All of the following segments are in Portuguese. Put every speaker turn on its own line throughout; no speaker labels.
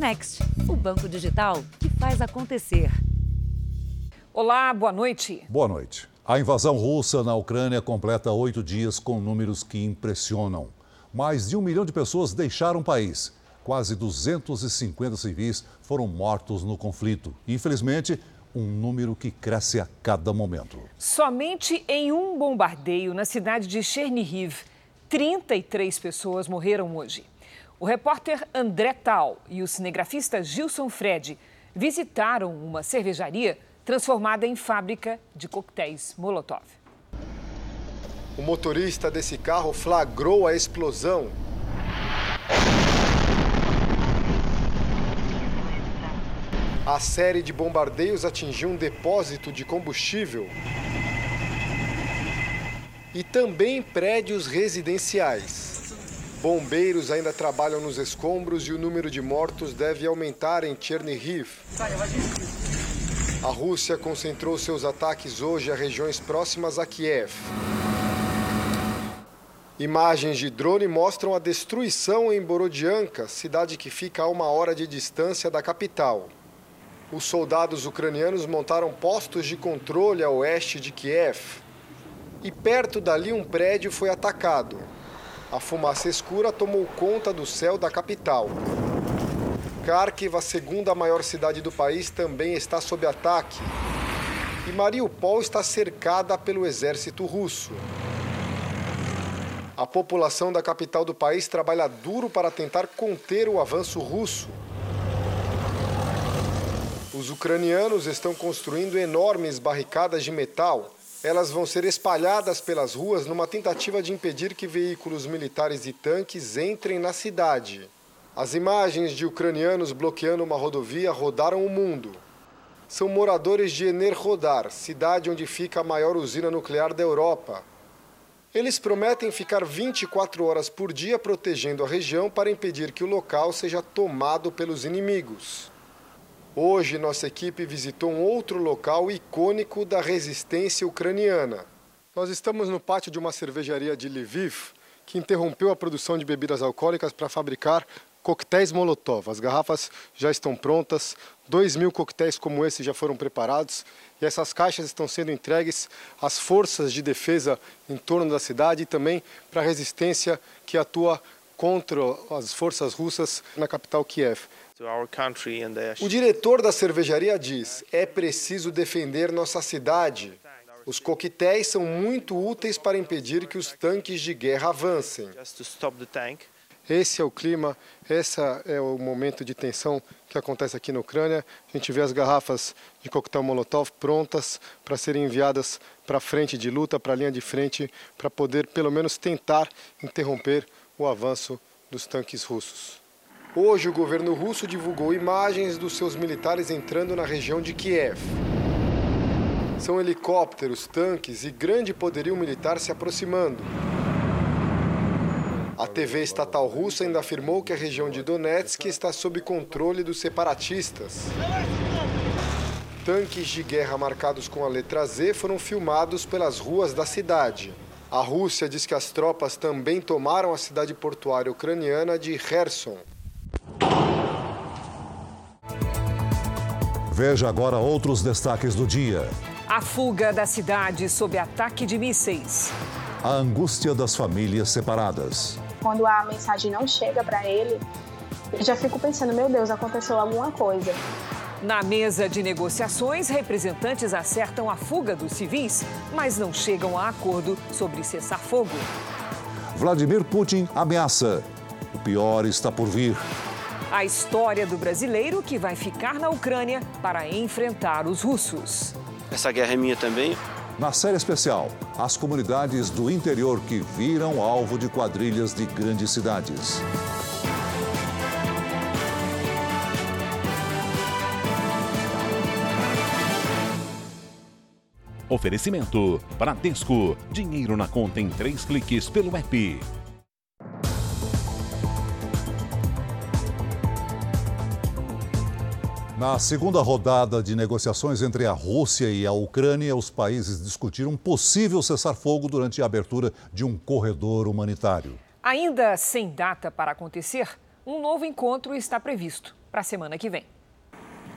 Next, o banco digital que faz acontecer.
Olá, boa noite.
Boa noite. A invasão russa na Ucrânia completa oito dias com números que impressionam. Mais de um milhão de pessoas deixaram o país. Quase 250 civis foram mortos no conflito. Infelizmente, um número que cresce a cada momento.
Somente em um bombardeio na cidade de Chernihiv, 33 pessoas morreram hoje. O repórter André Tal e o cinegrafista Gilson Fred visitaram uma cervejaria transformada em fábrica de coquetéis Molotov.
O motorista desse carro flagrou a explosão. A série de bombardeios atingiu um depósito de combustível e também prédios residenciais. Bombeiros ainda trabalham nos escombros e o número de mortos deve aumentar em Chernihiv. A Rússia concentrou seus ataques hoje a regiões próximas a Kiev. Imagens de drone mostram a destruição em Borodianka, cidade que fica a uma hora de distância da capital. Os soldados ucranianos montaram postos de controle a oeste de Kiev. E perto dali um prédio foi atacado. A fumaça escura tomou conta do céu da capital. Kharkiv, a segunda maior cidade do país, também está sob ataque. E Mariupol está cercada pelo exército russo. A população da capital do país trabalha duro para tentar conter o avanço russo. Os ucranianos estão construindo enormes barricadas de metal. Elas vão ser espalhadas pelas ruas numa tentativa de impedir que veículos militares e tanques entrem na cidade. As imagens de ucranianos bloqueando uma rodovia rodaram o mundo. São moradores de Enerhodar, cidade onde fica a maior usina nuclear da Europa. Eles prometem ficar 24 horas por dia protegendo a região para impedir que o local seja tomado pelos inimigos. Hoje, nossa equipe visitou um outro local icônico da resistência ucraniana. Nós estamos no pátio de uma cervejaria de Lviv que interrompeu a produção de bebidas alcoólicas para fabricar coquetéis Molotov. As garrafas já estão prontas, 2 mil coquetéis como esse já foram preparados e essas caixas estão sendo entregues às forças de defesa em torno da cidade e também para a resistência que atua contra as forças russas na capital Kiev. O diretor da cervejaria diz: é preciso defender nossa cidade. Os coquetéis são muito úteis para impedir que os tanques de guerra avancem. Esse é o clima, esse é o momento de tensão que acontece aqui na Ucrânia. A gente vê as garrafas de coquetel Molotov prontas para serem enviadas para a frente de luta, para a linha de frente, para poder pelo menos tentar interromper o avanço dos tanques russos. Hoje, o governo russo divulgou imagens dos seus militares entrando na região de Kiev. São helicópteros, tanques e grande poderio militar se aproximando. A TV estatal russa ainda afirmou que a região de Donetsk está sob controle dos separatistas. Tanques de guerra marcados com a letra Z foram filmados pelas ruas da cidade. A Rússia diz que as tropas também tomaram a cidade portuária ucraniana de Kherson.
Veja agora outros destaques do dia.
A fuga da cidade sob ataque de mísseis.
A angústia das famílias separadas
quando a mensagem não chega para ele, eu já fico pensando, meu Deus, aconteceu alguma coisa.
Na mesa de negociações, representantes acertam a fuga dos civis, mas não chegam a acordo sobre cessar fogo.
Vladimir Putin ameaça. O pior está por vir.
A história do brasileiro que vai ficar na Ucrânia para enfrentar os russos.
Essa guerra é minha também.
Na série especial, as comunidades do interior que viram alvo de quadrilhas de grandes cidades.
Oferecimento: Bradesco. Dinheiro na conta em três cliques pelo app.
Na segunda rodada de negociações entre a Rússia e a Ucrânia, os países discutiram um possível cessar-fogo durante a abertura de um corredor humanitário.
Ainda sem data para acontecer, Um novo encontro está previsto para a semana que vem.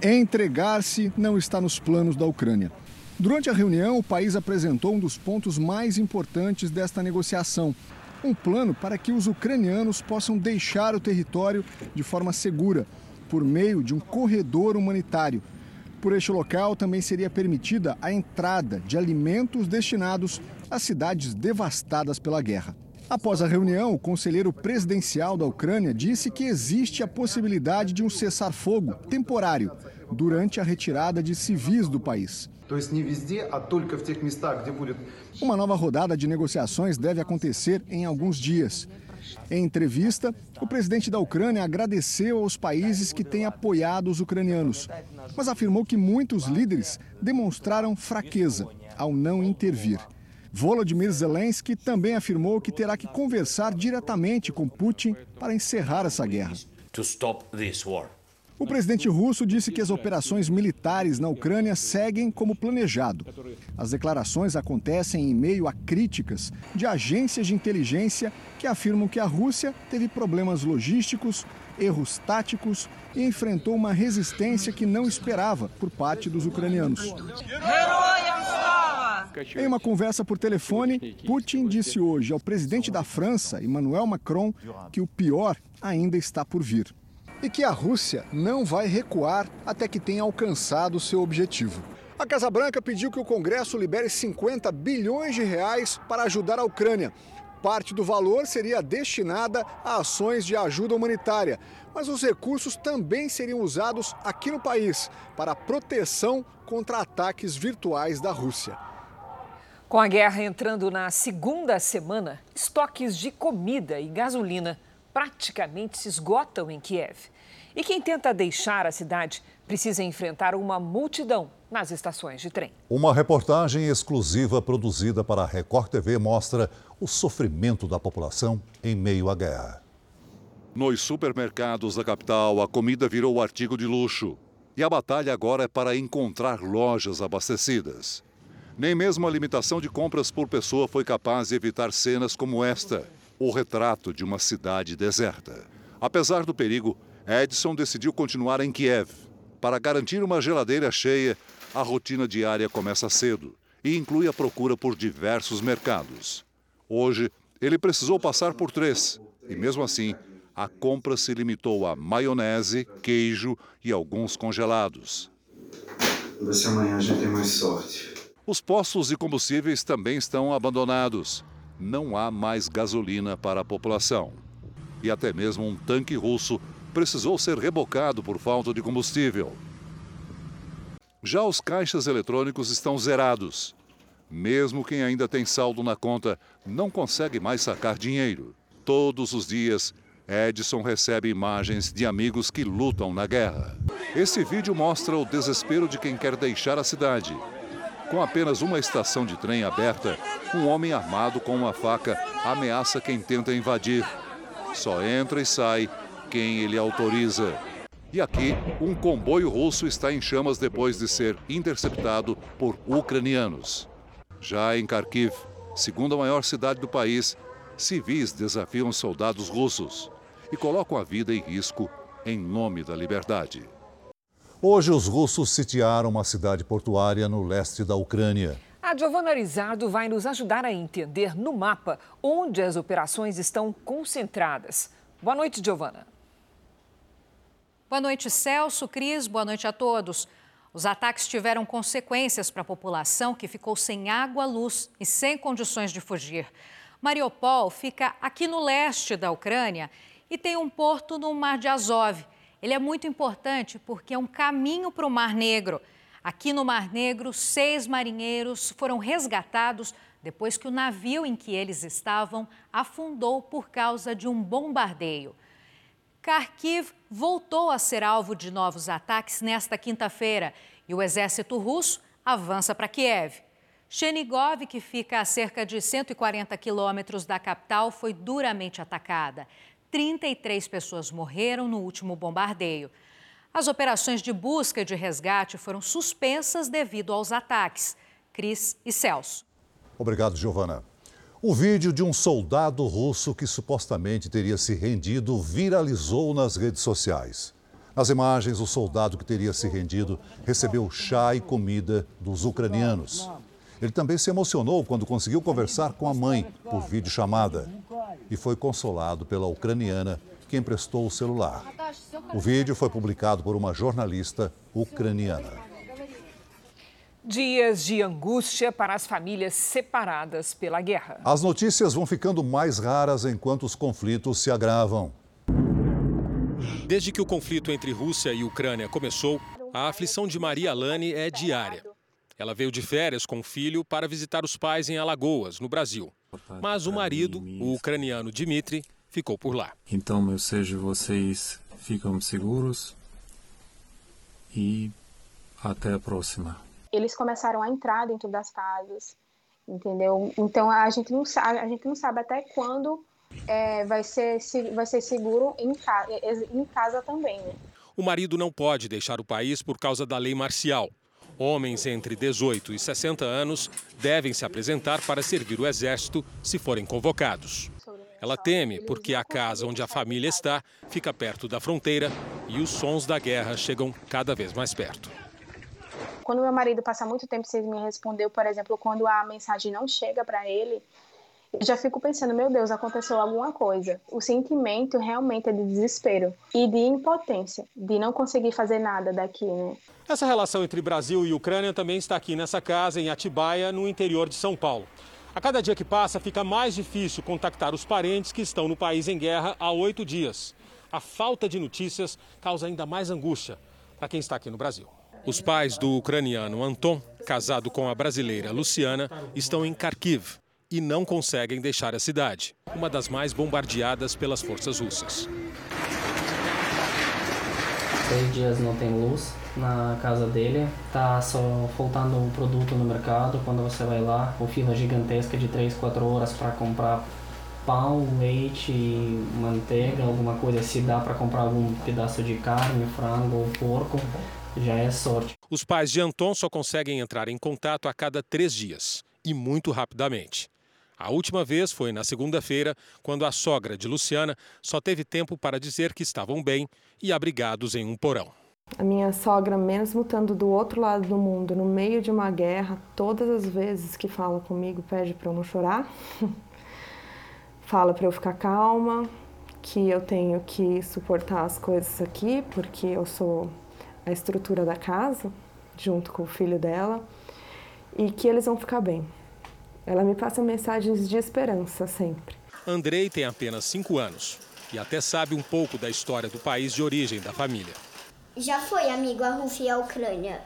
Entregar-se não está nos planos da Ucrânia. Durante a reunião, o país apresentou um dos pontos mais importantes desta negociação: um plano para que os ucranianos possam deixar o território de forma segura, por meio de um corredor humanitário. Por este local também seria permitida a entrada de alimentos destinados às cidades devastadas pela guerra. Após a reunião, o conselheiro presidencial da Ucrânia disse que existe a possibilidade de um cessar-fogo temporário durante a retirada de civis do país. Uma nova rodada de negociações deve acontecer em alguns dias. Em entrevista, o presidente da Ucrânia agradeceu aos países que têm apoiado os ucranianos, mas afirmou que muitos líderes demonstraram fraqueza ao não intervir. Volodymyr Zelensky também afirmou que terá que conversar diretamente com Putin para encerrar essa guerra. O presidente russo disse que as operações militares na Ucrânia seguem como planejado. As declarações acontecem em meio a críticas de agências de inteligência que afirmam que a Rússia teve problemas logísticos, erros táticos e enfrentou uma resistência que não esperava por parte dos ucranianos. Em uma conversa por telefone, Putin disse hoje ao presidente da França, Emmanuel Macron, que o pior ainda está por vir e que a Rússia não vai recuar até que tenha alcançado seu objetivo. A Casa Branca pediu que o Congresso libere 50 bilhões de reais para ajudar a Ucrânia. Parte do valor seria destinada a ações de ajuda humanitária, mas os recursos também seriam usados aqui no país para proteção contra ataques virtuais da Rússia.
Com a guerra entrando na segunda semana, estoques de comida e gasolina praticamente se esgotam em Kiev. E quem tenta deixar a cidade precisa enfrentar uma multidão nas estações de trem.
Uma reportagem exclusiva produzida para a Record TV mostra o sofrimento da população em meio à guerra. Nos supermercados da capital, a comida virou artigo de luxo. E a batalha agora é para encontrar lojas abastecidas. Nem mesmo a limitação de compras por pessoa foi capaz de evitar cenas como esta o retrato de uma cidade deserta. Apesar do perigo, Edson decidiu continuar em Kiev. Para garantir uma geladeira cheia, a rotina diária começa cedo e inclui a procura por diversos mercados. Hoje, ele precisou passar por três e, mesmo assim, a compra se limitou a maionese, queijo e alguns congelados.
Se amanhã a gente tem mais sorte.
Os postos de combustíveis também estão abandonados. Não há mais gasolina para a população. E até mesmo um tanque russo precisou ser rebocado por falta de combustível. Já os caixas eletrônicos estão zerados. Mesmo quem ainda tem saldo na conta não consegue mais sacar dinheiro. Todos os dias, Edson recebe imagens de amigos que lutam na guerra. Esse vídeo mostra o desespero de quem quer deixar a cidade com apenas uma estação de trem aberta, um homem armado com uma faca ameaça quem tenta invadir. Só entra e sai quem ele autoriza. E aqui, um comboio russo está em chamas depois de ser interceptado por ucranianos. Já em Kharkiv, segunda maior cidade do país, civis desafiam soldados russos e colocam a vida em risco em nome da liberdade. Hoje, os russos sitiaram uma cidade portuária no leste da Ucrânia.
A Giovana Arizardo vai nos ajudar a entender no mapa onde as operações estão concentradas. Boa noite, Giovana.
Boa noite, Celso, Cris, boa noite a todos. Os ataques tiveram consequências para a população que ficou sem água, luz e sem condições de fugir. Mariupol fica aqui no leste da Ucrânia e tem um porto no Mar de Azov. Ele é muito importante porque é um caminho para o Mar Negro. Aqui no Mar Negro, seis marinheiros foram resgatados depois que o navio em que eles estavam afundou por causa de um bombardeio. Kharkiv voltou a ser alvo de novos ataques nesta quinta-feira e o exército russo avança para Kiev. Chernigov, que fica a cerca de 140 quilômetros da capital, foi duramente atacada. 33 pessoas morreram no último bombardeio. As operações de busca e de resgate foram suspensas devido aos ataques. Cris e Celso.
Obrigado, Giovana. O vídeo de um soldado russo que supostamente teria se rendido viralizou nas redes sociais. Nas imagens, o soldado que teria se rendido recebeu chá e comida dos ucranianos. Ele também se emocionou quando conseguiu conversar com a mãe por videochamada e foi consolado pela ucraniana que emprestou o celular. O vídeo foi publicado por uma jornalista ucraniana.
Dias de angústia para as famílias separadas pela guerra.
As notícias vão ficando mais raras enquanto os conflitos se agravam.
Desde que o conflito entre Rússia e Ucrânia começou, a aflição de Maria Lani é diária. Ela veio de férias com o filho para visitar os pais em Alagoas, no Brasil. Mas o marido, o ucraniano Dmitry, ficou por lá.
Então, meu seja, vocês ficam seguros e até a próxima
eles começaram a entrar dentro das casas, entendeu? Então a gente não sabe, a gente não sabe até quando é, vai, ser, vai ser seguro em, casa, em casa também. Né?
O marido não pode deixar o país por causa da lei marcial. Homens entre 18 e 60 anos devem se apresentar para servir o exército se forem convocados. Ela teme porque a casa onde a família está fica perto da fronteira e os sons da guerra chegam cada vez mais perto.
Quando meu marido passa muito tempo sem me responder, por exemplo, quando a mensagem não chega para ele, eu já fico pensando, meu Deus, aconteceu alguma coisa. O sentimento realmente é de desespero e de impotência, de não conseguir fazer nada daqui, né?
Essa relação entre Brasil e Ucrânia também está aqui nessa casa, em Atibaia, no interior de São Paulo. A cada dia que passa, fica mais difícil contactar os parentes que estão no país em guerra há oito dias. A falta de notícias causa ainda mais angústia para quem está aqui no Brasil. Os pais do ucraniano Anton, casado com a brasileira Luciana, estão em Kharkiv e não conseguem deixar a cidade, uma das mais bombardeadas pelas forças russas.
Seis dias não tem luz na casa dele, tá só faltando um produto no mercado. Quando você vai lá, o fila gigantesca de 3, 4 horas para comprar pão, leite, manteiga, alguma coisa, se dá para comprar algum pedaço de carne, frango ou porco já é sorte.
Os pais de Anton só conseguem entrar em contato a cada três dias e muito rapidamente. A última vez foi na segunda-feira, quando a sogra de Luciana só teve tempo para dizer que estavam bem e abrigados em um porão.
A minha sogra, mesmo estando do outro lado do mundo, no meio de uma guerra, todas as vezes que fala comigo, pede para eu não chorar, fala para eu ficar calma, que eu tenho que suportar as coisas aqui, porque eu sou a estrutura da casa, junto com o filho dela, e que eles vão ficar bem. Ela me passa mensagens de esperança sempre.
Andrei tem apenas cinco anos e até sabe um pouco da história do país de origem da família.
Já foi amigo a Rússia e a Ucrânia,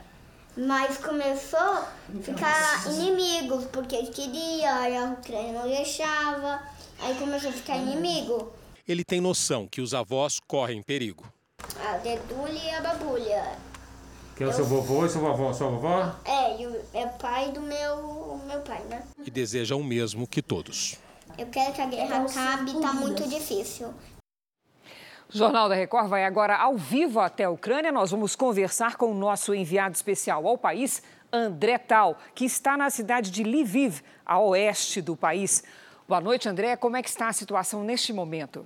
mas começou a ficar inimigos, porque ele queria, a Ucrânia não deixava, aí começou a ficar inimigo.
Ele tem noção que os avós correm perigo.
A dedulha e a babulha.
Que é o seu vovô e sua vovó, sua vovó?
É, é pai do meu, meu pai, né?
E deseja o mesmo que todos.
Eu quero que a guerra acabe, tá muito difícil.
O Jornal da Record vai agora ao vivo até a Ucrânia. Nós vamos conversar com o nosso enviado especial ao país, André Tal, que está na cidade de Lviv, a oeste do país. Boa noite, André. Como é que está a situação neste momento?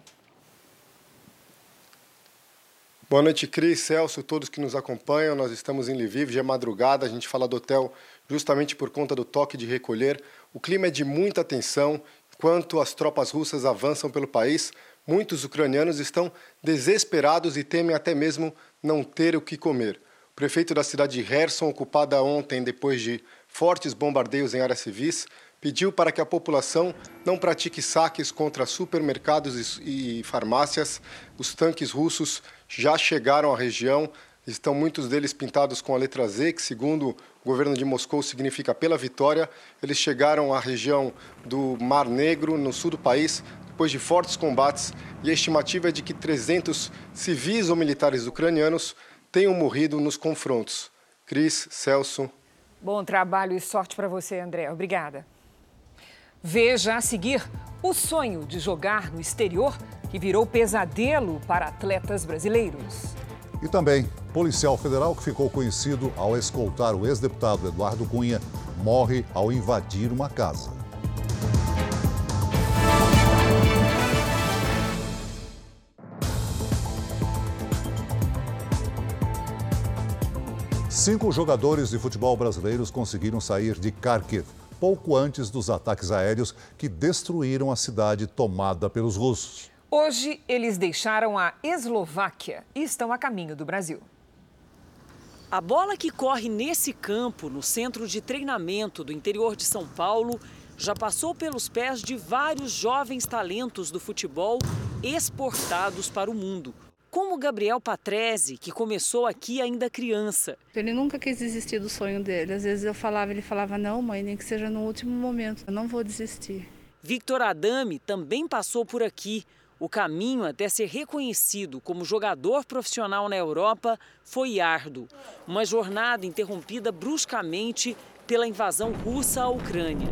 Boa noite, Cris, Celso, todos que nos acompanham. Nós estamos em Lviv, já é madrugada, a gente fala do hotel justamente por conta do toque de recolher. O clima é de muita tensão. Enquanto as tropas russas avançam pelo país, muitos ucranianos estão desesperados e temem até mesmo não ter o que comer. O prefeito da cidade de Kherson, ocupada ontem depois de fortes bombardeios em áreas civis, pediu para que a população não pratique saques contra supermercados e farmácias. Os tanques russos já chegaram à região, estão muitos deles pintados com a letra Z, que segundo o governo de Moscou significa pela vitória. Eles chegaram à região do Mar Negro, no sul do país, depois de fortes combates, e a estimativa é de que 300 civis ou militares ucranianos tenham morrido nos confrontos. Cris, Celso.
Bom trabalho e sorte para você, André. Obrigada. Veja a seguir o sonho de jogar no exterior que virou pesadelo para atletas brasileiros.
E também, policial federal que ficou conhecido ao escoltar o ex-deputado Eduardo Cunha morre ao invadir uma casa. Cinco jogadores de futebol brasileiros conseguiram sair de Kharkiv pouco antes dos ataques aéreos que destruíram a cidade tomada pelos russos.
Hoje, eles deixaram a Eslováquia e estão a caminho do Brasil.
A bola que corre nesse campo, no centro de treinamento do interior de São Paulo, já passou pelos pés de vários jovens talentos do futebol exportados para o mundo como Gabriel Patrese, que começou aqui ainda criança.
Ele nunca quis desistir do sonho dele. Às vezes eu falava, ele falava: "Não, mãe, nem que seja no último momento, eu não vou desistir".
Victor Adame também passou por aqui. O caminho até ser reconhecido como jogador profissional na Europa foi árduo. Uma jornada interrompida bruscamente pela invasão russa à Ucrânia.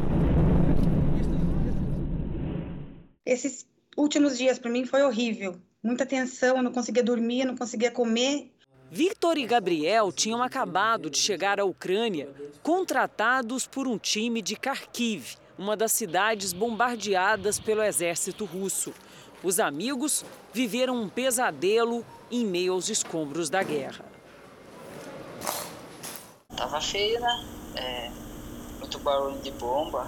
Esses últimos dias para mim foi horrível muita tensão, eu não conseguia dormir, não conseguia comer.
Victor e Gabriel tinham acabado de chegar à Ucrânia, contratados por um time de Kharkiv, uma das cidades bombardeadas pelo exército russo. Os amigos viveram um pesadelo em meio aos escombros da guerra.
Tava feio, né? É, muito barulho de bomba,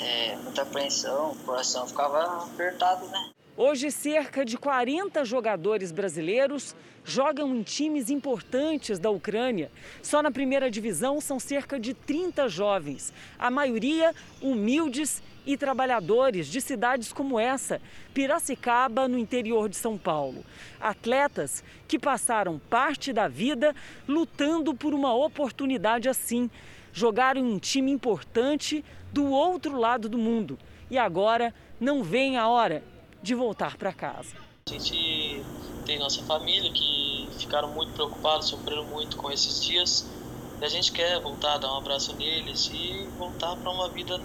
é, muita apreensão, o coração ficava apertado, né?
Hoje, cerca de 40 jogadores brasileiros jogam em times importantes da Ucrânia. Só na primeira divisão são cerca de 30 jovens, a maioria humildes e trabalhadores de cidades como essa, Piracicaba, no interior de São Paulo. Atletas que passaram parte da vida lutando por uma oportunidade assim. Jogaram em um time importante do outro lado do mundo. E agora não vem a hora de voltar para casa.
A gente tem nossa família que ficaram muito preocupados, sofreram muito com esses dias. E a gente quer voltar, dar um abraço neles e voltar para uma vida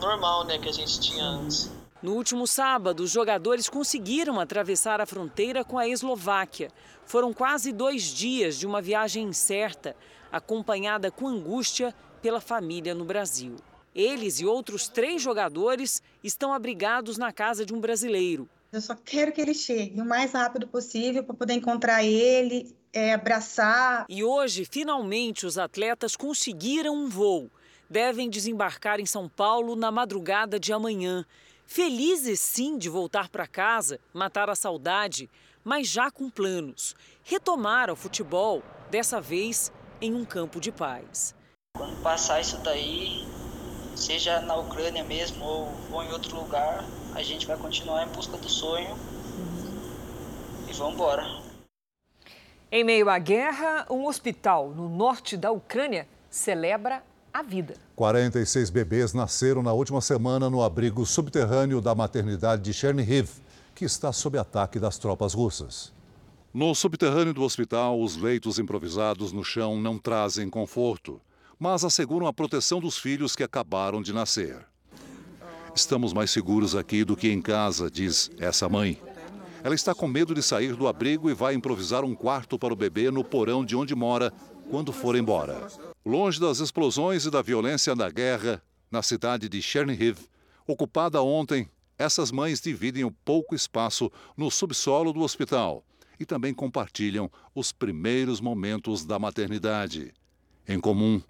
normal, né, que a gente tinha antes.
No último sábado, os jogadores conseguiram atravessar a fronteira com a Eslováquia. Foram quase dois dias de uma viagem incerta, acompanhada com angústia pela família no Brasil. Eles e outros três jogadores estão abrigados na casa de um brasileiro.
Eu só quero que ele chegue o mais rápido possível para poder encontrar ele, é, abraçar.
E hoje, finalmente, os atletas conseguiram um voo. Devem desembarcar em São Paulo na madrugada de amanhã. Felizes sim de voltar para casa, matar a saudade, mas já com planos. Retomar o futebol, dessa vez em um campo de paz.
Quando passar isso daí, seja na Ucrânia mesmo ou, ou, em outro lugar, a gente vai continuar em busca do sonho uhum. e vamos embora.
Em meio à guerra, um hospital no norte da Ucrânia celebra a vida.
46 bebês nasceram na última semana no abrigo subterrâneo da maternidade de Chernihiv, que está sob ataque das tropas russas. No subterrâneo do hospital, os leitos improvisados no chão não trazem conforto mas asseguram a proteção dos filhos que acabaram de nascer. Estamos mais seguros aqui do que em casa, diz essa mãe. Ela está com medo de sair do abrigo e vai improvisar um quarto para o bebê no porão de onde mora quando for embora. Longe das explosões e da violência da guerra, na cidade de Chernihiv, ocupada ontem, essas mães dividem o pouco espaço no subsolo do hospital e também compartilham os primeiros momentos da maternidade. Em comum,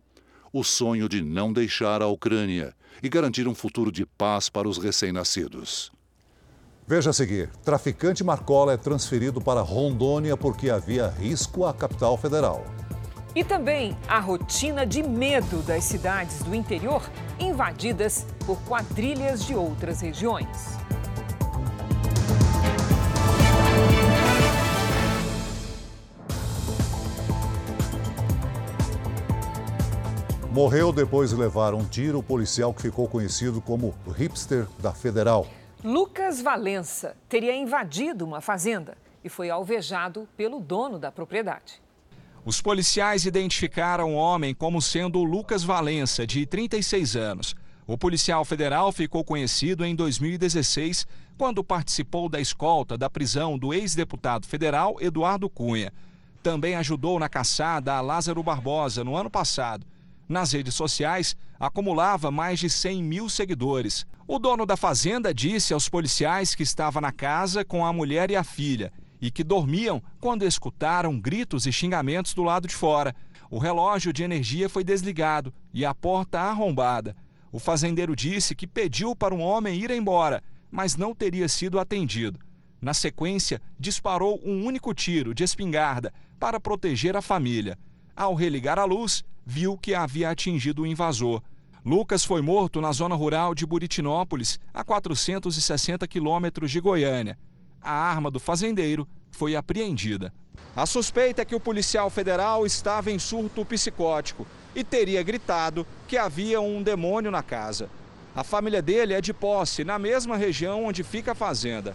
o sonho de não deixar a Ucrânia e garantir um futuro de paz para os recém-nascidos. Veja a seguir: traficante Marcola é transferido para Rondônia porque havia risco à capital federal.
E também a rotina de medo das cidades do interior invadidas por quadrilhas de outras regiões.
Morreu depois de levar um tiro o policial que ficou conhecido como o hipster da Federal.
Lucas Valença teria invadido uma fazenda e foi alvejado pelo dono da propriedade.
Os policiais identificaram o homem como sendo o Lucas Valença, de 36 anos. O policial federal ficou conhecido em 2016, quando participou da escolta da prisão do ex-deputado federal Eduardo Cunha. Também ajudou na caçada a Lázaro Barbosa no ano passado nas redes sociais, acumulava mais de 100 mil seguidores. O dono da fazenda disse aos policiais que estava na casa com a mulher e a filha e que dormiam quando escutaram gritos e xingamentos do lado de fora. O relógio de energia foi desligado e a porta arrombada. O fazendeiro disse que pediu para um homem ir embora, mas não teria sido atendido. Na sequência, disparou um único tiro de espingarda para proteger a família. Ao religar a luz, viu que havia atingido o invasor. Lucas foi morto na zona rural de Buritinópolis, a 460 quilômetros de Goiânia. A arma do fazendeiro foi apreendida. A suspeita é que o policial federal estava em surto psicótico e teria gritado que havia um demônio na casa. A família dele é de posse na mesma região onde fica a fazenda.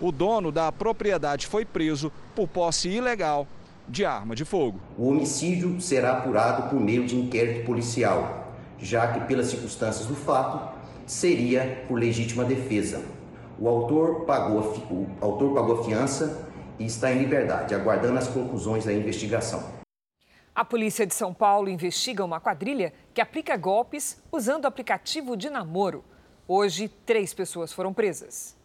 O dono da propriedade foi preso por posse ilegal de arma de fogo.
O homicídio será apurado por meio de inquérito policial, já que, pelas circunstâncias do fato, seria por legítima defesa. O autor pagou a, o autor pagou a fiança e está em liberdade, aguardando as conclusões da investigação.
A polícia de São Paulo investiga uma quadrilha que aplica golpes usando aplicativo de namoro. Hoje, três pessoas foram presas.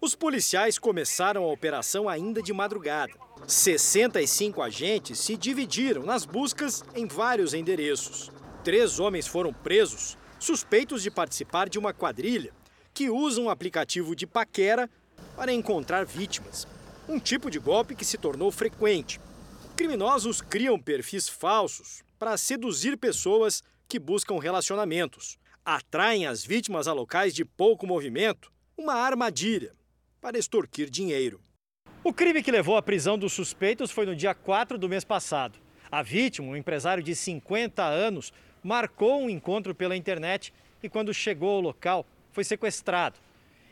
Os policiais começaram a operação ainda de madrugada. 65 agentes se dividiram nas buscas em vários endereços. Três homens foram presos, suspeitos de participar de uma quadrilha que usa um aplicativo de paquera para encontrar vítimas. Um tipo de golpe que se tornou frequente. Criminosos criam perfis falsos para seduzir pessoas que buscam relacionamentos. Atraem as vítimas a locais de pouco movimento, uma armadilha para extorquir dinheiro. O crime que levou à prisão dos suspeitos foi no dia 4 do mês passado. A vítima, um empresário de 50 anos, marcou um encontro pela internet e, quando chegou ao local, foi sequestrado.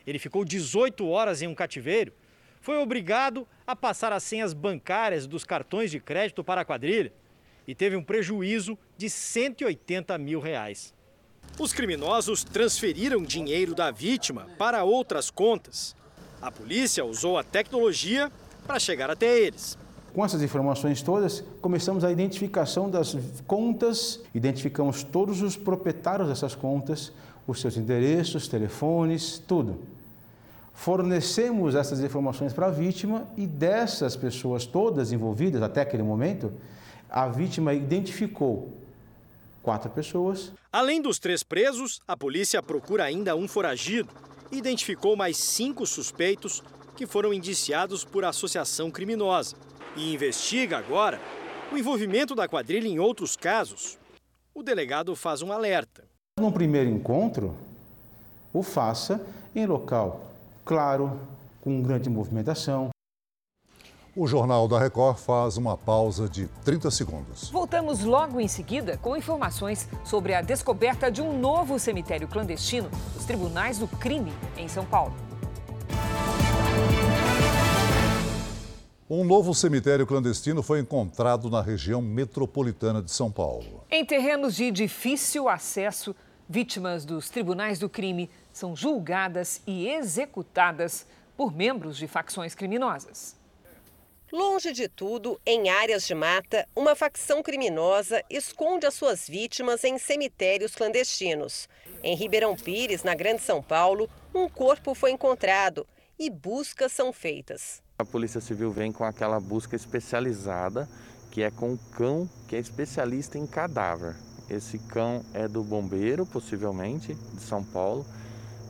Ele ficou 18 horas em um cativeiro, foi obrigado a passar as senhas bancárias dos cartões de crédito para a quadrilha e teve um prejuízo de 180 mil reais. Os criminosos transferiram dinheiro da vítima para outras contas a polícia usou a tecnologia para chegar até eles.
Com essas informações todas, começamos a identificação das contas, identificamos todos os proprietários dessas contas, os seus endereços, telefones, tudo. Fornecemos essas informações para a vítima e dessas pessoas todas envolvidas até aquele momento, a vítima identificou quatro pessoas.
Além dos três presos, a polícia procura ainda um foragido identificou mais cinco suspeitos que foram indiciados por associação criminosa e investiga agora o envolvimento da quadrilha em outros casos. O delegado faz um alerta.
Num primeiro encontro, o faça em local claro, com grande movimentação.
O Jornal da Record faz uma pausa de 30 segundos.
Voltamos logo em seguida com informações sobre a descoberta de um novo cemitério clandestino nos tribunais do crime em São Paulo.
Um novo cemitério clandestino foi encontrado na região metropolitana de São Paulo.
Em terrenos de difícil acesso, vítimas dos tribunais do crime são julgadas e executadas por membros de facções criminosas.
Longe de tudo, em áreas de mata, uma facção criminosa esconde as suas vítimas em cemitérios clandestinos. Em Ribeirão Pires, na Grande São Paulo, um corpo foi encontrado e buscas são feitas.
A Polícia Civil vem com aquela busca especializada, que é com o cão que é especialista em cadáver. Esse cão é do bombeiro, possivelmente, de São Paulo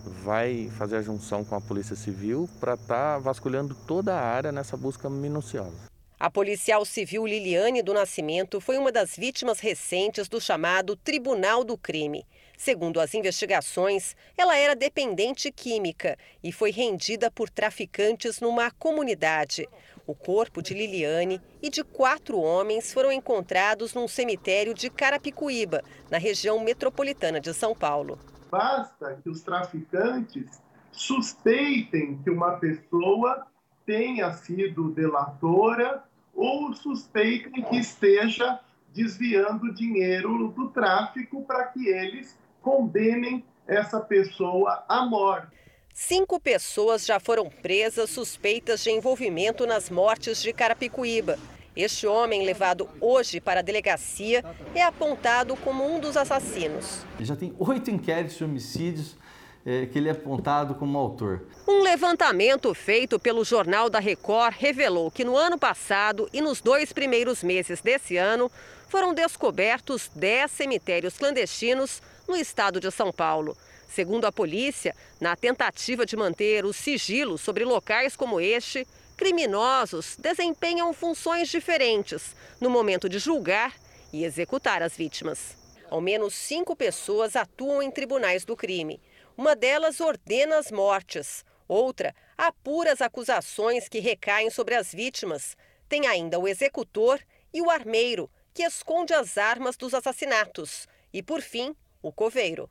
vai fazer a junção com a Polícia Civil para estar tá vasculhando toda a área nessa busca minuciosa.
A policial civil Liliane do Nascimento foi uma das vítimas recentes do chamado Tribunal do Crime. Segundo as investigações, ela era dependente química e foi rendida por traficantes numa comunidade. O corpo de Liliane e de quatro homens foram encontrados num cemitério de Carapicuíba, na região metropolitana de São Paulo.
Basta que os traficantes suspeitem que uma pessoa tenha sido delatora ou suspeitem que esteja desviando dinheiro do tráfico para que eles condenem essa pessoa à morte.
Cinco pessoas já foram presas suspeitas de envolvimento nas mortes de Carapicuíba. Este homem, levado hoje para a delegacia, é apontado como um dos assassinos.
Já tem oito inquéritos de homicídios
é, que ele é apontado como autor.
Um levantamento feito pelo Jornal da Record revelou que no ano passado e nos dois primeiros meses desse ano foram descobertos 10 cemitérios clandestinos no estado de São Paulo. Segundo a polícia, na tentativa de manter o sigilo sobre locais como este, criminosos desempenham funções diferentes no momento de julgar e executar as vítimas. Ao menos cinco pessoas atuam em tribunais do crime. Uma delas ordena as mortes, outra apura as acusações que recaem sobre as vítimas. Tem ainda o executor e o armeiro, que esconde as armas dos assassinatos. E, por fim, o coveiro.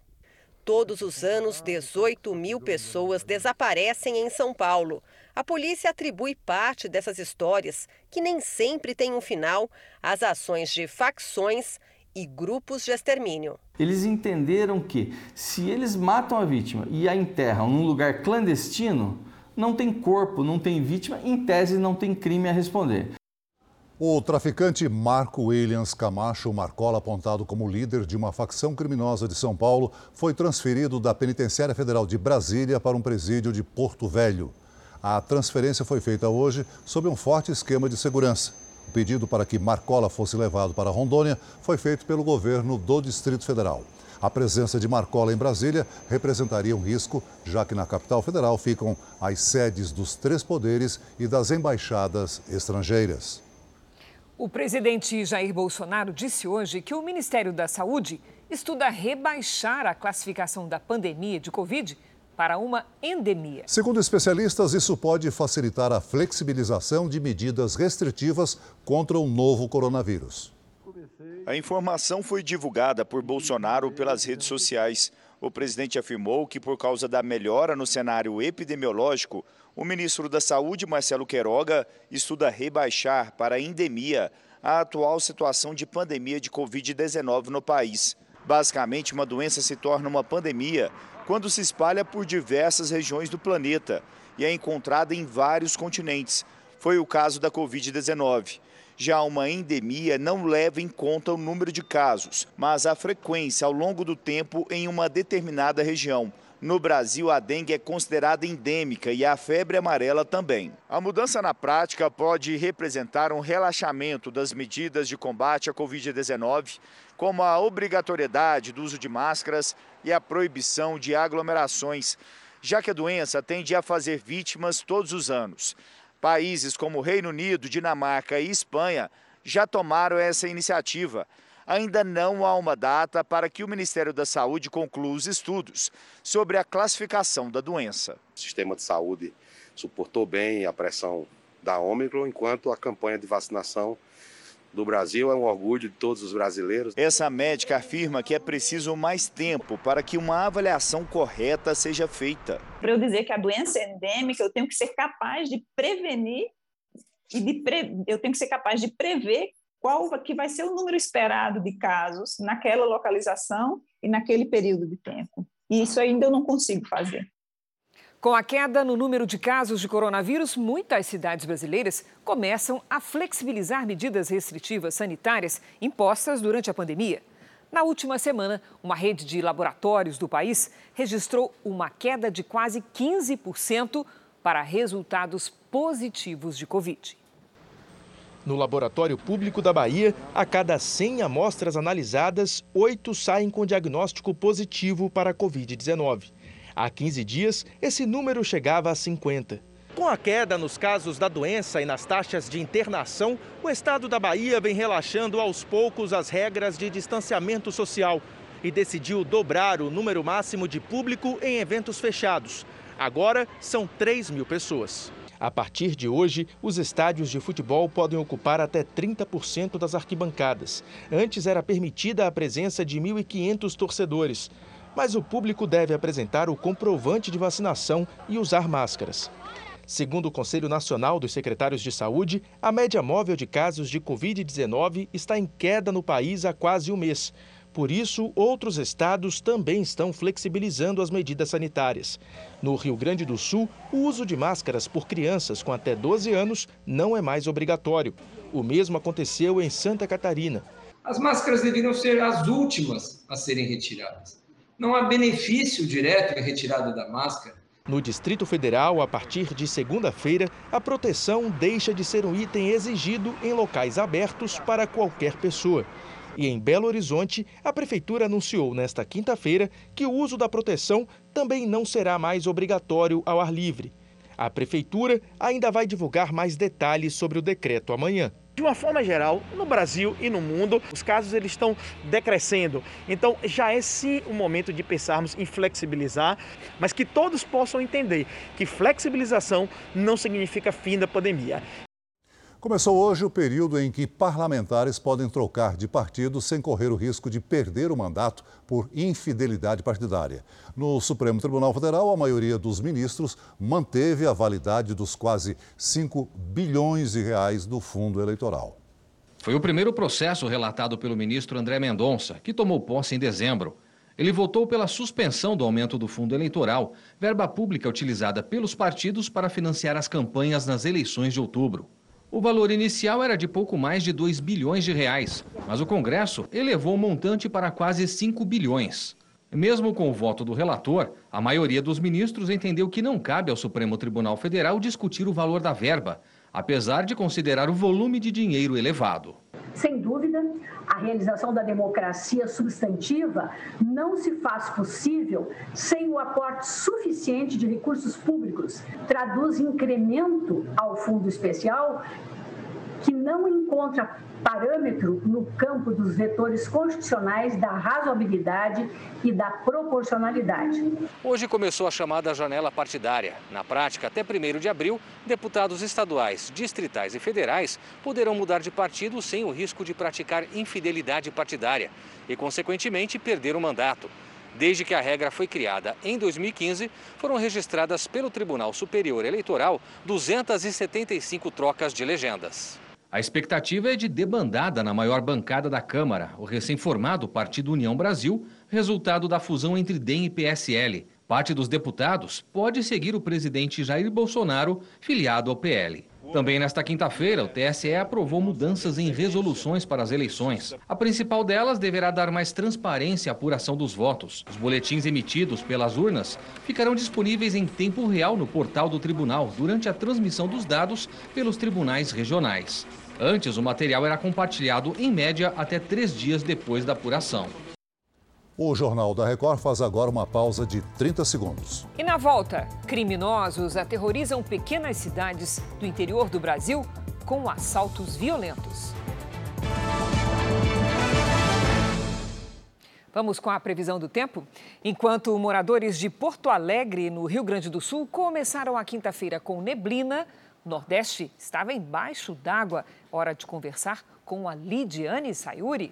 Todos os anos, 18 mil pessoas desaparecem em São Paulo. A polícia atribui parte dessas histórias, que nem sempre têm um final, às ações de facções e grupos de extermínio.
Eles entenderam que, se eles matam a vítima e a enterram num lugar clandestino, não tem corpo, não tem vítima, em tese não tem crime a responder.
O traficante Marco Williams Camacho Marcola, apontado como líder de uma facção criminosa de São Paulo, foi transferido da Penitenciária Federal de Brasília para um presídio de Porto Velho. A transferência foi feita hoje sob um forte esquema de segurança. O pedido para que Marcola fosse levado para Rondônia foi feito pelo governo do Distrito Federal. A presença de Marcola em Brasília representaria um risco, já que na capital federal ficam as sedes dos três poderes e das embaixadas estrangeiras.
O presidente Jair Bolsonaro disse hoje que o Ministério da Saúde estuda rebaixar a classificação da pandemia de Covid para uma endemia.
Segundo especialistas, isso pode facilitar a flexibilização de medidas restritivas contra o novo coronavírus.
A informação foi divulgada por Bolsonaro pelas redes sociais. O presidente afirmou que, por causa da melhora no cenário epidemiológico, o ministro da Saúde, Marcelo Queiroga, estuda rebaixar para a endemia a atual situação de pandemia de Covid-19 no país. Basicamente, uma doença se torna uma pandemia quando se espalha por diversas regiões do planeta e é encontrada em vários continentes. Foi o caso da Covid-19. Já uma endemia não leva em conta o número de casos, mas a frequência ao longo do tempo em uma determinada região. No Brasil, a dengue é considerada endêmica e a febre amarela também. A mudança na prática pode representar um relaxamento das medidas de combate à Covid-19, como a obrigatoriedade do uso de máscaras e a proibição de aglomerações, já que a doença tende a fazer vítimas todos os anos. Países como Reino Unido, Dinamarca e Espanha já tomaram essa iniciativa ainda não há uma data para que o Ministério da Saúde conclua os estudos sobre a classificação da doença.
O sistema de saúde suportou bem a pressão da Ômicron, enquanto a campanha de vacinação do Brasil é um orgulho de todos os brasileiros.
Essa médica afirma que é preciso mais tempo para que uma avaliação correta seja feita.
Para eu dizer que a doença é endêmica, eu tenho que ser capaz de prevenir e de pre... eu tenho que ser capaz de prever qual que vai ser o número esperado de casos naquela localização e naquele período de tempo. E isso ainda eu não consigo fazer.
Com a queda no número de casos de coronavírus, muitas cidades brasileiras começam a flexibilizar medidas restritivas sanitárias impostas durante a pandemia. Na última semana, uma rede de laboratórios do país registrou uma queda de quase 15% para resultados positivos de Covid.
No Laboratório Público da Bahia, a cada 100 amostras analisadas, 8 saem com diagnóstico positivo para a Covid-19. Há 15 dias, esse número chegava a 50. Com a queda nos casos da doença e nas taxas de internação, o estado da Bahia vem relaxando aos poucos as regras de distanciamento social e decidiu dobrar o número máximo de público em eventos fechados. Agora são 3 mil pessoas. A partir de hoje, os estádios de futebol podem ocupar até 30% das arquibancadas. Antes era permitida a presença de 1.500 torcedores. Mas o público deve apresentar o comprovante de vacinação e usar máscaras. Segundo o Conselho Nacional dos Secretários de Saúde, a média móvel de casos de Covid-19 está em queda no país há quase um mês. Por isso, outros estados também estão flexibilizando as medidas sanitárias. No Rio Grande do Sul, o uso de máscaras por crianças com até 12 anos não é mais obrigatório. O mesmo aconteceu em Santa Catarina.
As máscaras deveriam ser as últimas a serem retiradas.
Não há benefício direto em retirada da máscara.
No Distrito Federal, a partir de segunda-feira, a proteção deixa de ser um item exigido em locais abertos para qualquer pessoa. E em Belo Horizonte, a Prefeitura anunciou nesta quinta-feira que o uso da proteção também não será mais obrigatório ao ar livre. A Prefeitura ainda vai divulgar mais detalhes sobre o decreto amanhã.
De uma forma geral, no Brasil e no mundo, os casos eles estão decrescendo. Então, já é sim o momento de pensarmos em flexibilizar, mas que todos possam entender que flexibilização não significa fim da pandemia.
Começou hoje o período em que parlamentares podem trocar de partido sem correr o risco de perder o mandato por infidelidade partidária. No Supremo Tribunal Federal, a maioria dos ministros manteve a validade dos quase 5 bilhões de reais do fundo eleitoral.
Foi o primeiro processo relatado pelo ministro André Mendonça, que tomou posse em dezembro. Ele votou pela suspensão do aumento do fundo eleitoral, verba pública utilizada pelos partidos para financiar as campanhas nas eleições de outubro. O valor inicial era de pouco mais de 2 bilhões de reais, mas o Congresso elevou o montante para quase 5 bilhões. Mesmo com o voto do relator, a maioria dos ministros entendeu que não cabe ao Supremo Tribunal Federal discutir o valor da verba, apesar de considerar o volume de dinheiro elevado.
Sem dúvida, a realização da democracia substantiva não se faz possível sem o aporte suficiente de recursos públicos. Traduz incremento ao fundo especial que não encontra parâmetro no campo dos vetores constitucionais da razoabilidade e da proporcionalidade.
Hoje começou a chamada janela partidária. Na prática, até 1 de abril, deputados estaduais, distritais e federais poderão mudar de partido sem o risco de praticar infidelidade partidária e, consequentemente, perder o mandato. Desde que a regra foi criada em 2015, foram registradas pelo Tribunal Superior Eleitoral 275 trocas de legendas. A expectativa é de debandada na maior bancada da Câmara, o recém-formado Partido União Brasil, resultado da fusão entre DEM e PSL. Parte dos deputados pode seguir o presidente Jair Bolsonaro, filiado ao PL. Também nesta quinta-feira, o TSE aprovou mudanças em resoluções para as eleições. A principal delas deverá dar mais transparência à apuração dos votos. Os boletins emitidos pelas urnas ficarão disponíveis em tempo real no portal do tribunal durante a transmissão dos dados pelos tribunais regionais. Antes, o material era compartilhado em média até três dias depois da apuração.
O Jornal da Record faz agora uma pausa de 30 segundos.
E na volta, criminosos aterrorizam pequenas cidades do interior do Brasil com assaltos violentos. Vamos com a previsão do tempo? Enquanto moradores de Porto Alegre, no Rio Grande do Sul, começaram a quinta-feira com neblina, o Nordeste estava embaixo d'água. Hora de conversar com a Lidiane Sayuri.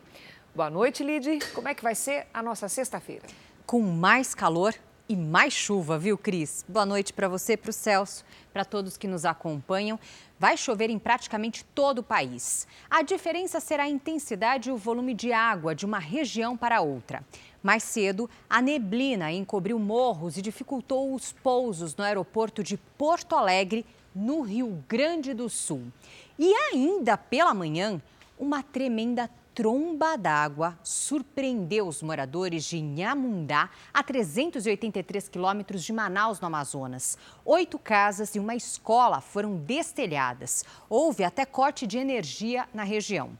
Boa noite, Lid. Como é que vai ser a nossa sexta-feira?
Com mais calor e mais chuva, viu, Cris? Boa noite para você, para o Celso, para todos que nos acompanham. Vai chover em praticamente todo o país. A diferença será a intensidade e o volume de água de uma região para outra. Mais cedo, a neblina encobriu morros e dificultou os pousos no aeroporto de Porto Alegre, no Rio Grande do Sul. E ainda pela manhã, uma tremenda tromba d'água surpreendeu os moradores de Inhamundá, a 383 quilômetros de Manaus, no Amazonas. Oito casas e uma escola foram destelhadas. Houve até corte de energia na região.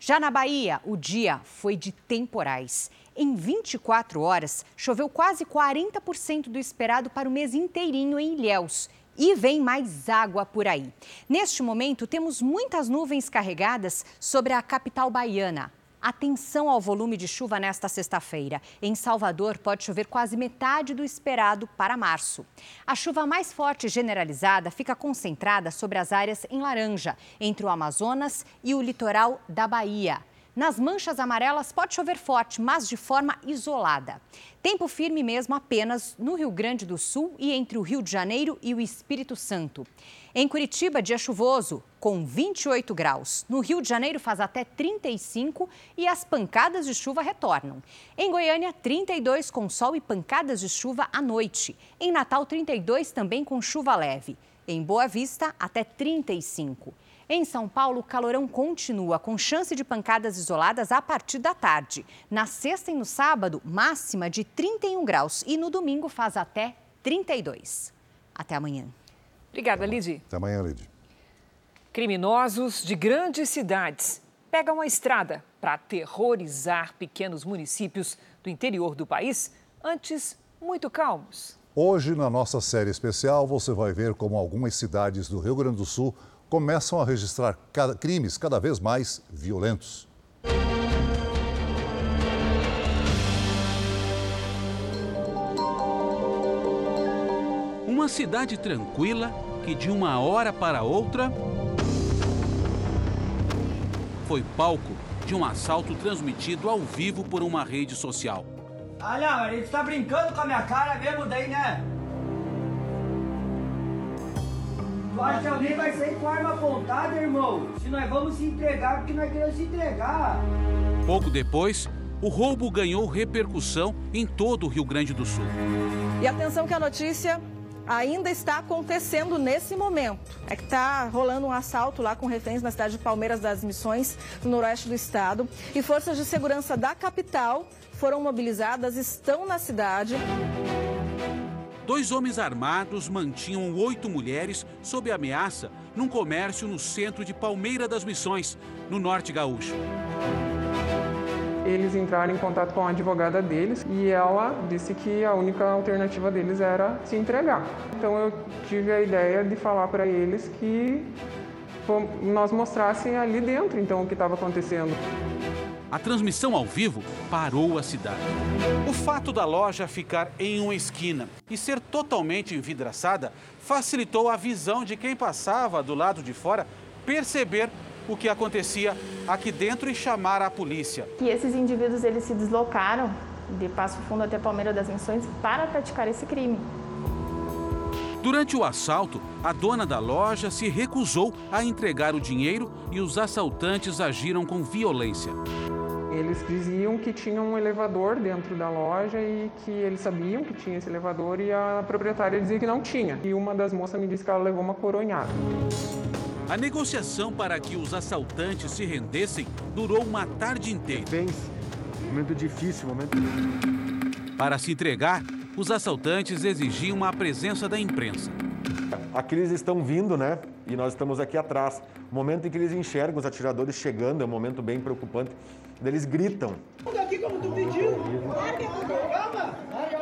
Já na Bahia, o dia foi de temporais. Em 24 horas, choveu quase 40% do esperado para o mês inteirinho em Ilhéus e vem mais água por aí. Neste momento, temos muitas nuvens carregadas sobre a capital baiana. Atenção ao volume de chuva nesta sexta-feira. Em Salvador, pode chover quase metade do esperado para março. A chuva mais forte generalizada fica concentrada sobre as áreas em laranja, entre o Amazonas e o litoral da Bahia. Nas manchas amarelas pode chover forte, mas de forma isolada. Tempo firme mesmo apenas no Rio Grande do Sul e entre o Rio de Janeiro e o Espírito Santo. Em Curitiba, dia chuvoso, com 28 graus. No Rio de Janeiro faz até 35 e as pancadas de chuva retornam. Em Goiânia, 32 com sol e pancadas de chuva à noite. Em Natal, 32 também com chuva leve. Em Boa Vista, até 35. Em São Paulo, o calorão continua, com chance de pancadas isoladas a partir da tarde. Na sexta e no sábado, máxima de 31 graus. E no domingo faz até 32. Até amanhã.
Obrigada, Lidy.
Até amanhã, Lidy.
Criminosos de grandes cidades pegam a estrada para aterrorizar pequenos municípios do interior do país, antes muito calmos.
Hoje, na nossa série especial, você vai ver como algumas cidades do Rio Grande do Sul começam a registrar crimes cada vez mais violentos.
Uma cidade tranquila que de uma hora para outra foi palco de um assalto transmitido ao vivo por uma rede social.
Olha, a gente tá brincando com a minha cara mesmo daí, né? Acha que alguém vai sair com arma apontada, irmão? Se nós vamos se entregar, porque nós queremos se entregar.
Pouco depois, o roubo ganhou repercussão em todo o Rio Grande do Sul.
E atenção que a notícia ainda está acontecendo nesse momento. É que está rolando um assalto lá com reféns na cidade de Palmeiras das Missões, no noroeste do estado. E forças de segurança da capital foram mobilizadas, estão na cidade.
Dois homens armados mantinham oito mulheres sob ameaça num comércio no centro de Palmeira das Missões, no norte gaúcho.
Eles entraram em contato com a advogada deles e ela disse que a única alternativa deles era se entregar. Então eu tive a ideia de falar para eles que nós mostrassem ali dentro então o que estava acontecendo.
A transmissão ao vivo parou a cidade. O fato da loja ficar em uma esquina e ser totalmente envidraçada facilitou a visão de quem passava do lado de fora perceber o que acontecia aqui dentro e chamar a polícia.
E esses indivíduos eles se deslocaram de Passo Fundo até Palmeira das Missões para praticar esse crime.
Durante o assalto, a dona da loja se recusou a entregar o dinheiro e os assaltantes agiram com violência.
Eles diziam que tinha um elevador dentro da loja e que eles sabiam que tinha esse elevador e a proprietária dizia que não tinha. E uma das moças me disse que ela levou uma coronhada.
A negociação para que os assaltantes se rendessem durou uma tarde inteira.
Vence. Momento difícil, momento.
Para se entregar, os assaltantes exigiam a presença da imprensa.
Aqui eles estão vindo, né? E nós estamos aqui atrás. O momento em que eles enxergam os atiradores chegando é um momento bem preocupante. Eles gritam.
Aqui como tu pediu. Calma. Larga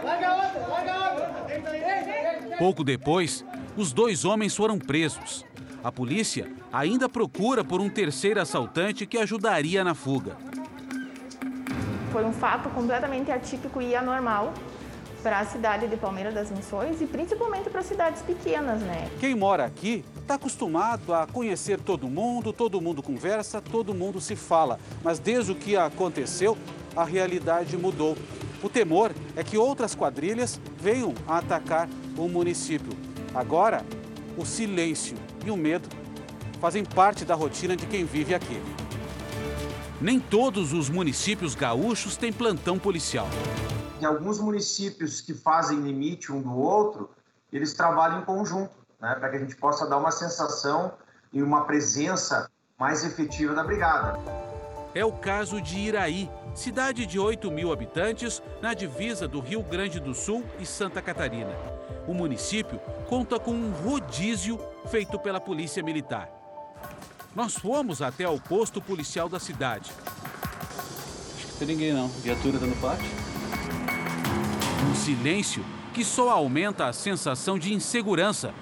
larga outra, larga outra.
Pouco depois, os dois homens foram presos. A polícia ainda procura por um terceiro assaltante que ajudaria na fuga.
Foi um fato completamente atípico e anormal para a cidade de Palmeiras das Missões e principalmente para cidades pequenas, né?
Quem mora aqui está acostumado a conhecer todo mundo, todo mundo conversa, todo mundo se fala. Mas desde o que aconteceu, a realidade mudou. O temor é que outras quadrilhas venham a atacar o município. Agora, o silêncio e o medo fazem parte da rotina de quem vive aqui. Nem todos os municípios gaúchos têm plantão policial
de alguns municípios que fazem limite um do outro, eles trabalham em conjunto, né, para que a gente possa dar uma sensação e uma presença mais efetiva da brigada.
É o caso de Iraí, cidade de 8 mil habitantes na divisa do Rio Grande do Sul e Santa Catarina. O município conta com um rodízio feito pela Polícia Militar. Nós fomos até o posto policial da cidade.
Acho que tem ninguém não. Viatura tá no pátio.
Um silêncio que só aumenta a sensação de insegurança.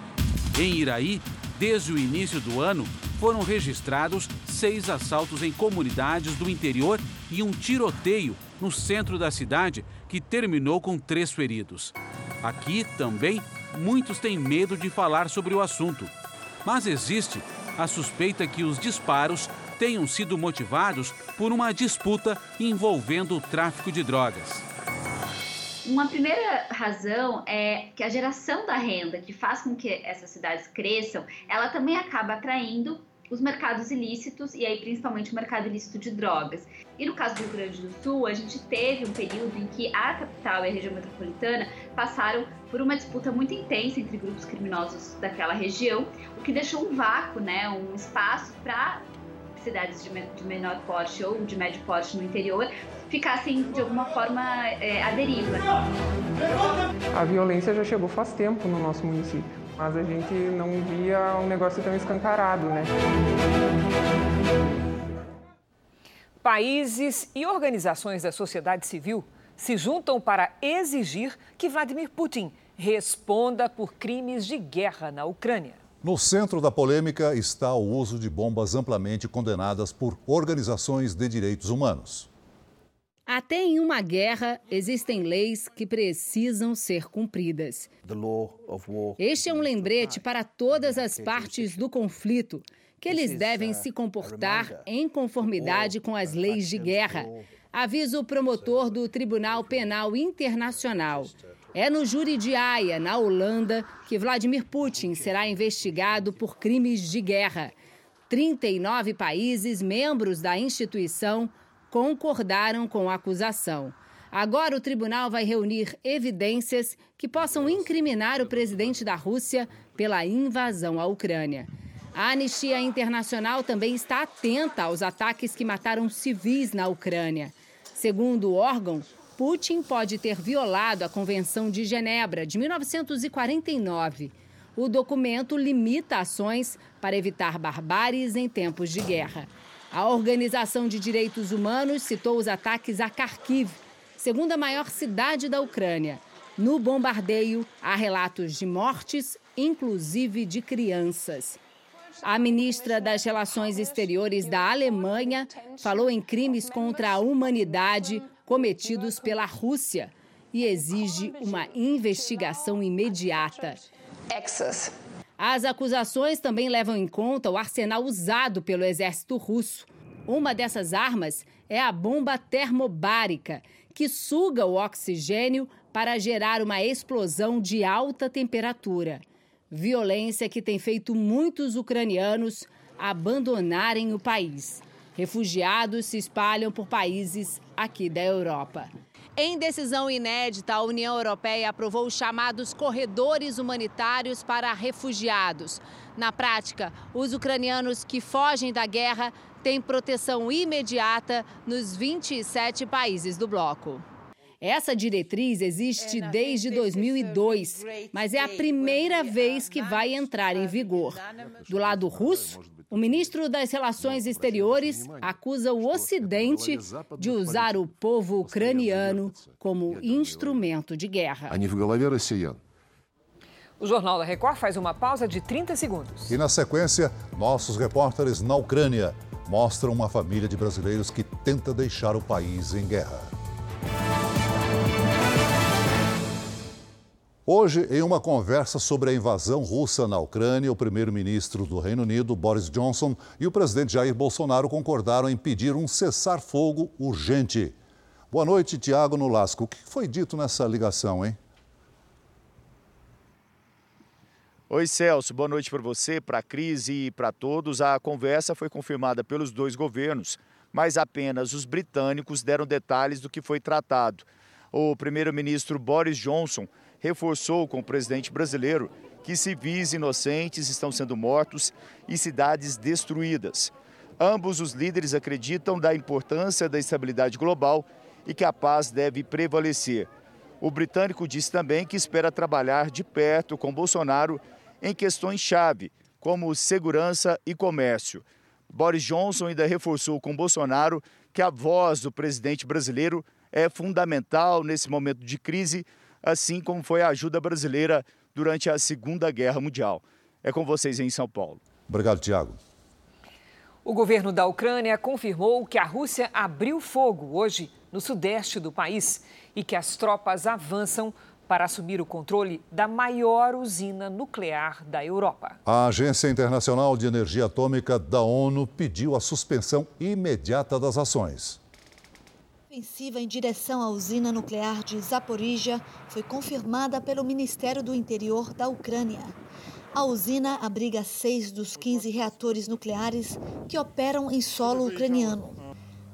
Em Iraí, desde o início do ano, foram registrados seis assaltos em comunidades do interior e um tiroteio no centro da cidade que terminou com três feridos. Aqui também, muitos têm medo de falar sobre o assunto. Mas existe a suspeita que os disparos tenham sido motivados por uma disputa envolvendo o tráfico de drogas.
Uma primeira razão é que a geração da renda, que faz com que essas cidades cresçam, ela também acaba atraindo os mercados ilícitos e aí principalmente o mercado ilícito de drogas. E no caso do Rio Grande do Sul, a gente teve um período em que a capital e a região metropolitana passaram por uma disputa muito intensa entre grupos criminosos daquela região, o que deixou um vácuo, né, um espaço para cidades de, menor porte ou de médio porte no interior ficassem de alguma forma é, à deriva.
A violência já chegou faz tempo no nosso município, mas a gente não via um negócio tão escancarado, né?
Países e organizações da sociedade civil se juntam para exigir que Vladimir Putin responda por crimes de guerra na Ucrânia.
No centro da polêmica está o uso de bombas amplamente condenadas por organizações de direitos humanos.
Até em uma guerra, existem leis que precisam ser cumpridas. Este é um lembrete para todas as partes do conflito que eles devem se comportar em conformidade com as leis de guerra. Avisa o promotor do Tribunal Penal Internacional. É no júri de Haia, na Holanda, que Vladimir Putin será investigado por crimes de guerra. 39 países membros da instituição concordaram com a acusação. Agora, o tribunal vai reunir evidências que possam incriminar o presidente da Rússia pela invasão à Ucrânia. A Anistia Internacional também está atenta aos ataques que mataram civis na Ucrânia. Segundo o órgão, Putin pode ter violado a Convenção de Genebra de 1949. O documento limita ações para evitar barbáries em tempos de guerra. A Organização de Direitos Humanos citou os ataques a Kharkiv, segunda maior cidade da Ucrânia. No bombardeio, há relatos de mortes, inclusive de crianças. A ministra das Relações Exteriores da Alemanha falou em crimes contra a humanidade cometidos pela Rússia e exige uma investigação imediata. As acusações também levam em conta o arsenal usado pelo exército russo. Uma dessas armas é a bomba termobárica, que suga o oxigênio para gerar uma explosão de alta temperatura. Violência que tem feito muitos ucranianos abandonarem o país. Refugiados se espalham por países aqui da Europa. Em decisão inédita, a União Europeia aprovou os chamados corredores humanitários para refugiados. Na prática, os ucranianos que fogem da guerra têm proteção imediata nos 27 países do bloco. Essa diretriz existe desde 2002, mas é a primeira vez que vai entrar em vigor. Do lado russo, o ministro das Relações Exteriores acusa o Ocidente de usar o povo ucraniano como instrumento de guerra.
O Jornal da Record faz uma pausa de 30 segundos.
E na sequência, nossos repórteres na Ucrânia mostram uma família de brasileiros que tenta deixar o país em guerra. Hoje, em uma conversa sobre a invasão russa na Ucrânia, o primeiro-ministro do Reino Unido, Boris Johnson, e o presidente Jair Bolsonaro concordaram em pedir um cessar-fogo urgente. Boa noite, Tiago Nolasco. O que foi dito nessa ligação, hein?
Oi, Celso. Boa noite para você, para a Cris e para todos. A conversa foi confirmada pelos dois governos, mas apenas os britânicos deram detalhes do que foi tratado. O primeiro-ministro Boris Johnson reforçou com o presidente brasileiro que civis inocentes estão sendo mortos e cidades destruídas. Ambos os líderes acreditam da importância da estabilidade global e que a paz deve prevalecer. O britânico disse também que espera trabalhar de perto com Bolsonaro em questões-chave, como segurança e comércio. Boris Johnson ainda reforçou com Bolsonaro que a voz do presidente brasileiro é fundamental nesse momento de crise assim como foi a ajuda brasileira durante a Segunda Guerra Mundial. É com vocês em São Paulo.
Obrigado, Tiago.
O governo da Ucrânia confirmou que a Rússia abriu fogo hoje no sudeste do país e que as tropas avançam para assumir o controle da maior usina nuclear da Europa.
A Agência Internacional de Energia Atômica da ONU pediu a suspensão imediata das ações
ofensiva em direção à usina nuclear de Zaporizhia foi confirmada pelo Ministério do Interior da Ucrânia. A usina abriga seis dos 15 reatores nucleares que operam em solo ucraniano.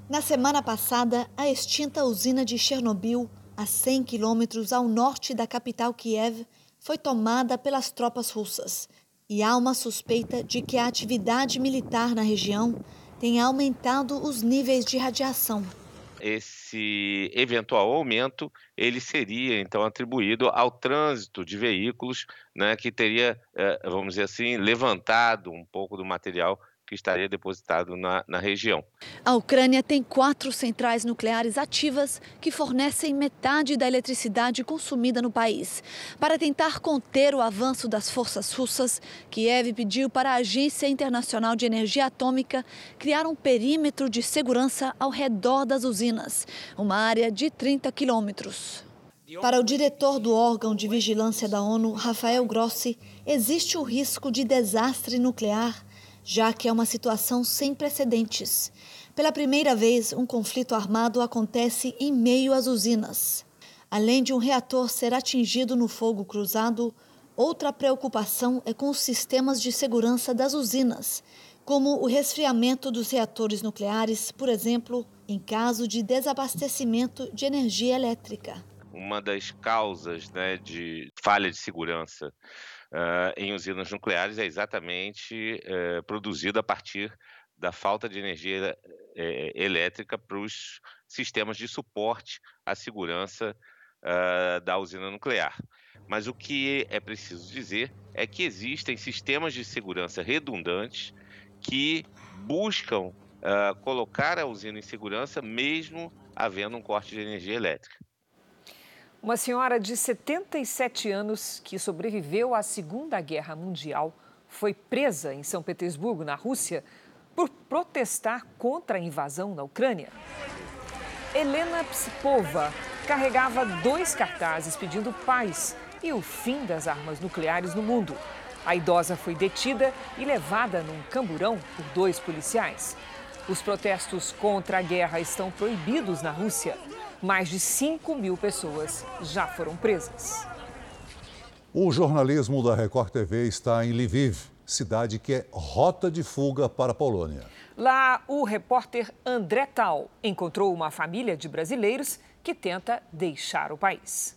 Na semana passada, a extinta usina de Chernobyl, a 100 quilômetros ao norte da capital Kiev, foi tomada pelas tropas russas. E há uma suspeita de que a atividade militar na região tenha aumentado os níveis de radiação
esse eventual aumento ele seria então atribuído ao trânsito de veículos, né, que teria, eh, vamos dizer assim, levantado um pouco do material que estaria depositado na, na região.
A Ucrânia tem quatro centrais nucleares ativas que fornecem metade da eletricidade consumida no país. Para tentar conter o avanço das forças russas, Kiev pediu para a Agência Internacional de Energia Atômica criar um perímetro de segurança ao redor das usinas, uma área de 30 quilômetros. Para o diretor do órgão de vigilância da ONU, Rafael Grossi, existe o risco de desastre nuclear já que é uma situação sem precedentes. Pela primeira vez, um conflito armado acontece em meio às usinas. Além de um reator ser atingido no fogo cruzado, outra preocupação é com os sistemas de segurança das usinas, como o resfriamento dos reatores nucleares, por exemplo, em caso de desabastecimento de energia elétrica.
Uma das causas né, de falha de segurança uh, em usinas nucleares é exatamente uh, produzido a partir da falta de energia uh, elétrica para os sistemas de suporte à segurança da usina nuclear. Mas o que é preciso dizer é que existem sistemas de segurança redundantes que buscam colocar a usina em segurança mesmo havendo um corte de energia elétrica.
Uma senhora de 77 anos que sobreviveu à Segunda Guerra Mundial foi presa em São Petersburgo, na Rússia, por protestar contra a invasão na Ucrânia. Helena Psipova carregava dois cartazes pedindo paz e o fim das armas nucleares no mundo. A idosa foi detida e levada num camburão por dois policiais. Os protestos contra a guerra estão proibidos na Rússia. Mais de 5 mil pessoas já foram presas.
O jornalismo da Record TV está em Lviv, cidade que é rota de fuga para a Polônia.
Lá, o repórter André Tal encontrou uma família de brasileiros que tenta deixar o país.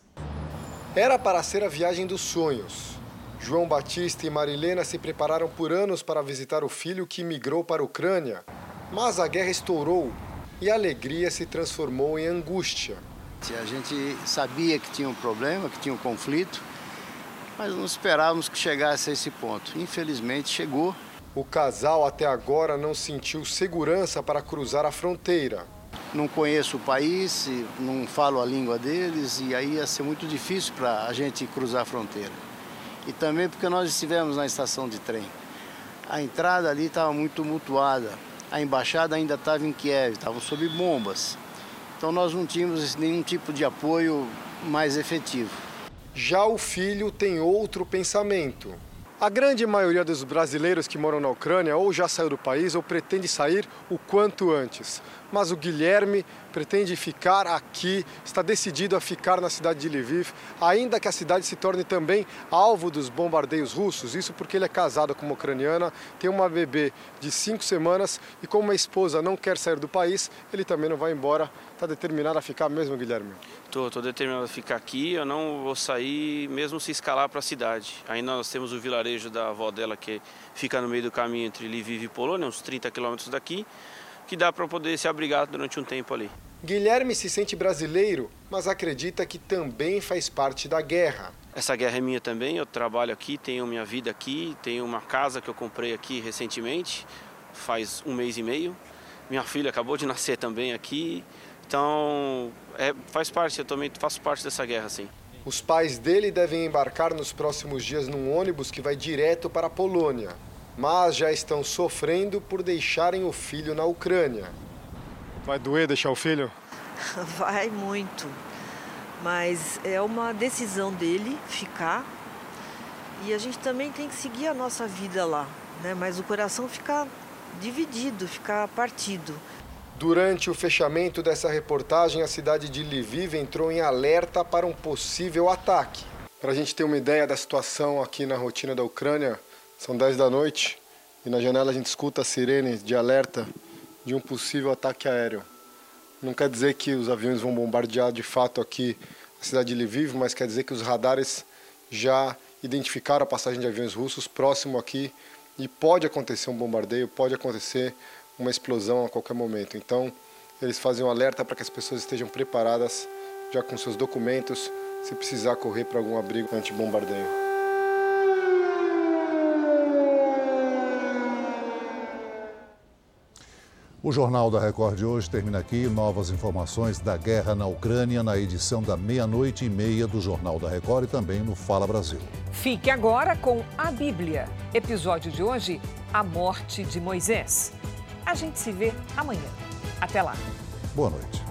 Era para ser a viagem dos sonhos. João Batista e Marilena se prepararam por anos para visitar o filho que migrou para a Ucrânia. Mas a guerra estourou e a alegria se transformou em angústia.
A gente sabia que tinha um problema, que tinha um conflito, mas não esperávamos que chegasse a esse ponto. Infelizmente chegou.
O casal até agora não sentiu segurança para cruzar a fronteira.
Não conheço o país, não falo a língua deles e aí ia ser muito difícil para a gente cruzar a fronteira. E também porque nós estivemos na estação de trem. A entrada ali estava muito tumultuada a embaixada ainda estava em Kiev, estavam sob bombas. Então nós não tínhamos nenhum tipo de apoio mais efetivo.
Já o filho tem outro pensamento. A grande maioria dos brasileiros que moram na Ucrânia ou já saiu do país ou pretende sair o quanto antes. Mas o Guilherme pretende ficar aqui, está decidido a ficar na cidade de Lviv, ainda que a cidade se torne também alvo dos bombardeios russos. Isso porque ele é casado com uma ucraniana, tem uma bebê de cinco semanas e como a esposa não quer sair do país, ele também não vai embora. Está determinado a ficar mesmo, Guilherme?
Estou, determinado a ficar aqui. Eu não vou sair mesmo se escalar para a cidade. Ainda nós temos o vilarejo da avó dela que fica no meio do caminho entre Lviv e Polônia, uns 30 quilômetros daqui que dá para poder se abrigar durante um tempo ali.
Guilherme se sente brasileiro, mas acredita que também faz parte da guerra.
Essa guerra é minha também, eu trabalho aqui, tenho minha vida aqui, tenho uma casa que eu comprei aqui recentemente, faz um mês e meio. Minha filha acabou de nascer também aqui, então é, faz parte, eu também faço parte dessa guerra, sim.
Os pais dele devem embarcar nos próximos dias num ônibus que vai direto para a Polônia mas já estão sofrendo por deixarem o filho na Ucrânia. Vai doer deixar o filho?
Vai muito, mas é uma decisão dele ficar e a gente também tem que seguir a nossa vida lá, né? Mas o coração fica dividido, fica partido.
Durante o fechamento dessa reportagem, a cidade de Lviv entrou em alerta para um possível ataque. Para a gente ter uma ideia da situação aqui na rotina da Ucrânia, são 10 da noite e na janela a gente escuta a sirene de alerta de um possível ataque aéreo. Não quer dizer que os aviões vão bombardear de fato aqui a cidade de Lviv, mas quer dizer que os radares já identificaram a passagem de aviões russos próximo aqui e pode acontecer um bombardeio, pode acontecer uma explosão a qualquer momento. Então, eles fazem um alerta para que as pessoas estejam preparadas já com seus documentos, se precisar correr para algum abrigo anti-bombardeio.
O Jornal da Record de hoje termina aqui. Novas informações da guerra na Ucrânia na edição da meia-noite e meia do Jornal da Record e também no Fala Brasil.
Fique agora com a Bíblia. Episódio de hoje: A Morte de Moisés. A gente se vê amanhã. Até lá.
Boa noite.